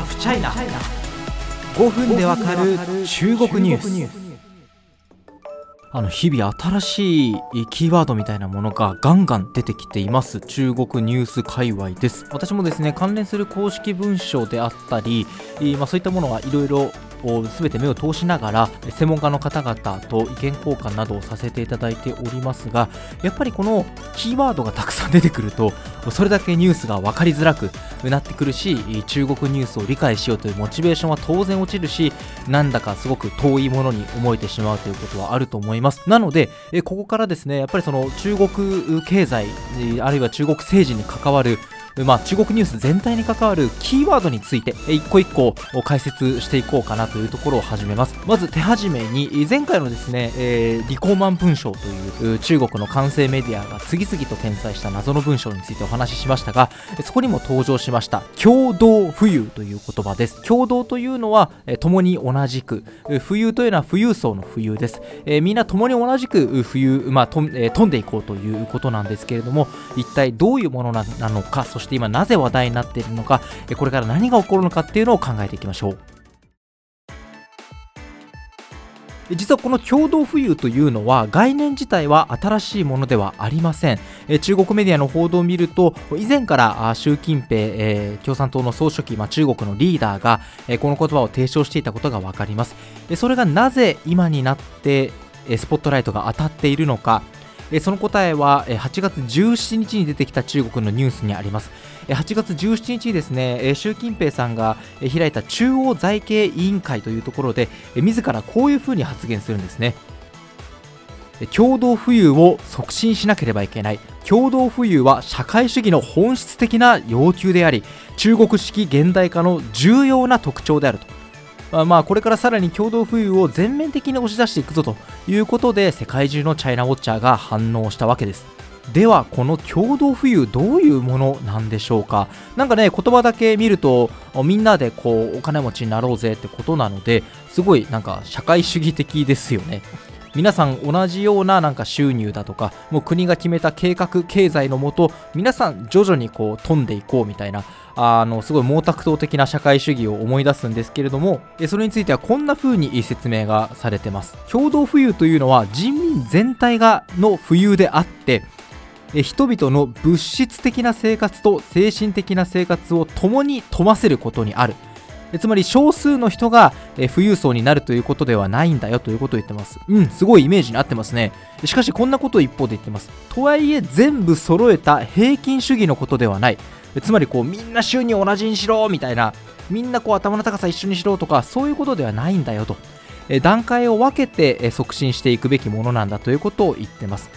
ハフチャイナ5分でわかる中国ニュース。あの日々新しいキーワードみたいなものがガンガン出てきています。中国ニュース界隈です。私もですね関連する公式文書であったり、まあ、そういったものはいろいろを全て目を通しながら専門家の方々と意見交換などをさせていただいておりますがやっぱりこのキーワードがたくさん出てくるとそれだけニュースが分かりづらくなってくるし中国ニュースを理解しようというモチベーションは当然落ちるしなんだかすごく遠いものに思えてしまうということはあると思います。なのでここからですねやっぱりその中国経済あるいは中国政治に関わるまあ、中国ニュース全体に関わるキーワードについて一個一個解説していこうかなというところを始めます。まず手始めに前回のですね、えー、リコーマン文章という中国の完成メディアが次々と転載した謎の文章についてお話ししましたがそこにも登場しました共同浮遊という言葉です。共同というのは共に同じく浮遊というのは富裕層の浮遊です、えー、みんな共に同じく浮遊、まあ、飛んでいこうということなんですけれども一体どういうものなのかそして今なぜ話題になっているのかこれから何が起こるのかっていうのを考えていきましょう。実はこの共同富裕というのは概念自体は新しいものではありません。中国メディアの報道を見ると以前から習近平、共産党の総書記、まあ、中国のリーダーが、この言葉を提唱していたことが分かります。それがなぜ今になってスポットライトが当たっているのか。その答えは8月17日に出てきた中国のニュースにあります。8月17日にですね習近平さんが開いた中央財系委員会というところで自らこういうふうに発言するんですね。共同富裕を促進しなければいけない。共同富裕は社会主義の本質的な要求であり中国式現代化の重要な特徴であると。まあ、これからさらに共同富裕を全面的に押し出していくぞということで世界中のチャイナウォッチャーが反応したわけです。ではこの共同富裕どういうものなんでしょうか？なんかね言葉だけ見るとみんなでこうお金持ちになろうぜってことなのですごいなんか社会主義的ですよね。皆さん同じようななんか収入だとかもう国が決めた計画経済のもと皆さん徐々にこう飛んでいこうみたいなあのすごい毛沢東的な社会主義を思い出すんですけれどもそれについてはこんな風に説明がされてます。共同富裕というのは人民全体がの富裕であって人々の物質的な生活と精神的な生活を共に富ませることにある。つまり少数の人が富裕層になるということではないんだよということを言ってます。うん、すごいイメージに合ってますね。しかしこんなことを一方で言ってます。とはいえ全部揃えた平均主義のことではない。つまりこうみんな収入同じにしろみたいな、みんなこう頭の高さ一緒にしろとかそういうことではないんだよと。段階を分けて促進していくべきものなんだということを言ってます。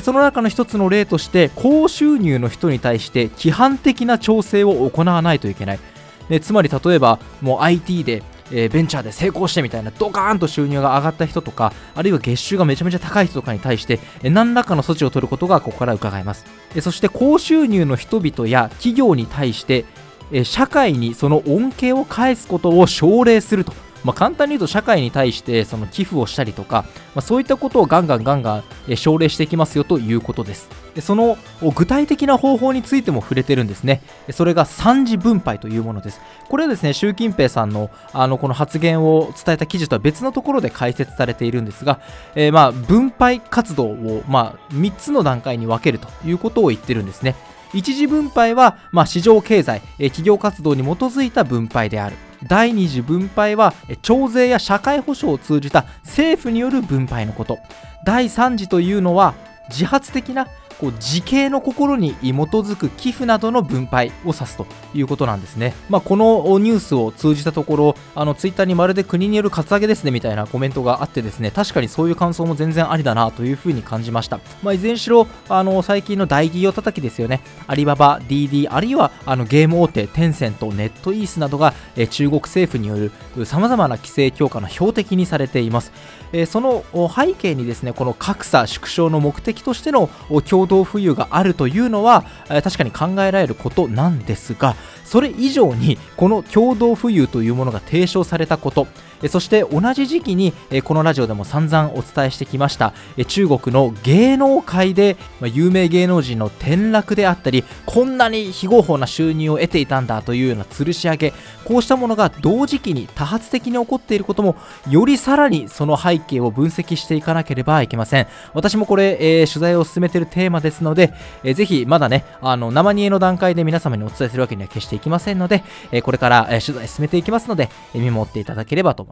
その中の一つの例として高収入の人に対して規範的な調整を行わないといけないでつまり例えばもう IT でえ、ベンチャーで成功してみたいなドカーンと収入が上がった人とかあるいは月収がめちゃめちゃ高い人とかに対して、え、何らかの措置を取ることがここから伺えます、え、そして高収入の人々や企業に対して、え社会にその恩恵を返すことを奨励すると。まあ、簡単に言うと社会に対してその寄付をしたりとか、まあ、そういったことをガンガンガンガン奨励していきますよということです。でその具体的な方法についても触れてるんですね。それが三次分配というものです。これはですね習近平さんのあのこの発言を伝えた記事とは別のところで解説されているんですが、えー、まあ分配活動をまあ3つの段階に分けるということを言ってるんですね。一次分配は、まあ、市場経済、企業活動に基づいた分配である。第二次分配は徴税や社会保障を通じた政府による分配のこと。第3次というのは自発的なこう自警の心に基づく寄付などの分配を指すということなんですね。まあ、このニュースを通じたところ、あのツイッターにまるで国によるカツアゲですねみたいなコメントがあってですね、確かにそういう感想も全然ありだなというふうに感じました。まあ、いずれにしろ、あの最近の大企業叩きですよね。アリババ、DD、あるいはあのゲーム大手、テンセント、ネットイースなどが、え中国政府による様々な規制強化の標的にされています。えその背景にですね、この格差縮小の目的としての共同富裕があるというのは、え確かに考えられることなんですがそれ以上にこの共同富裕というものが提唱されたことそして同じ時期にこのラジオでも散々お伝えしてきました。中国の芸能界で有名芸能人の転落であったりこんなに非合法な収入を得ていたんだというような吊るし上げこうしたものが同時期に多発的に起こっていることもよりさらにその背景を分析していかなければいけません。私もこれ、えー、取材を進めているテーマですので、えー、ぜひまだねあの生煮えの段階で皆様にお伝えするわけには決していきませんので、えー、これから、え取材進めていきますので、え見守っていただければと思います。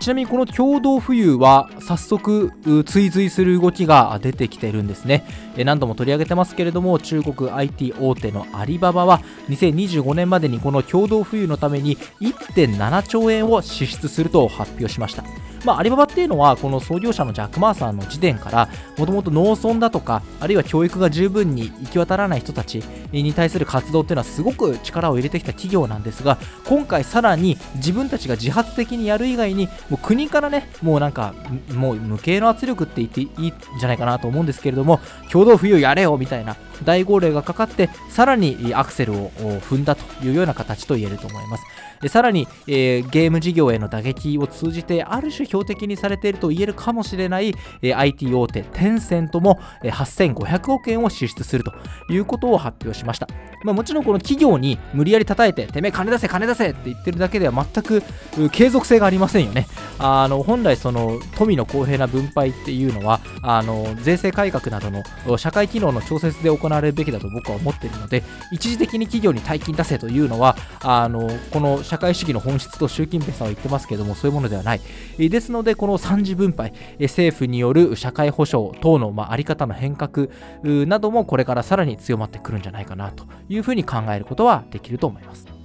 ちなみにこの共同富裕は早速追随する動きが出てきているんですね。何度も取り上げてますけれども中国 IT 大手のアリババは2025年までにこの共同富裕のために1.7兆円を支出すると発表しました。まあ、アリババっていうのはこの創業者のジャック・マーさんの時点からもともと農村だとかあるいは教育が十分に行き渡らない人たちに対する活動っていうのはすごく力を入れてきた企業なんですが今回さらに自分たちが自発的にやる以外にもう国からねもうなんかもう無形の圧力って言っていいんじゃないかなと思うんですけれども共同富裕やれよみたいな大号令がかかってさらにアクセルを踏んだというような形と言えると思います。でさらに、えー、ゲーム事業への打撃を通じてある種標的にされていると言えるかもしれない、え、IT 大手テンセントも、え、8500億円を支出するということを発表しました、まあ、もちろんこの企業に無理やり叩いててめえ金出せ金出せって言ってるだけでは全く継続性がありませんよね。あの本来その富の公平な分配っていうのはあの税制改革などの社会機能の調節で行われるべきだと僕は思っているので一時的に企業に大金出せというのはあのこの社会主義の本質と習近平さんは言ってますけどもそういうものではない。でですのでこの3次分配政府による社会保障等の、まあ、あり方の変革などもこれからさらに強まってくるんじゃないかなというふうに考えることはできると思います。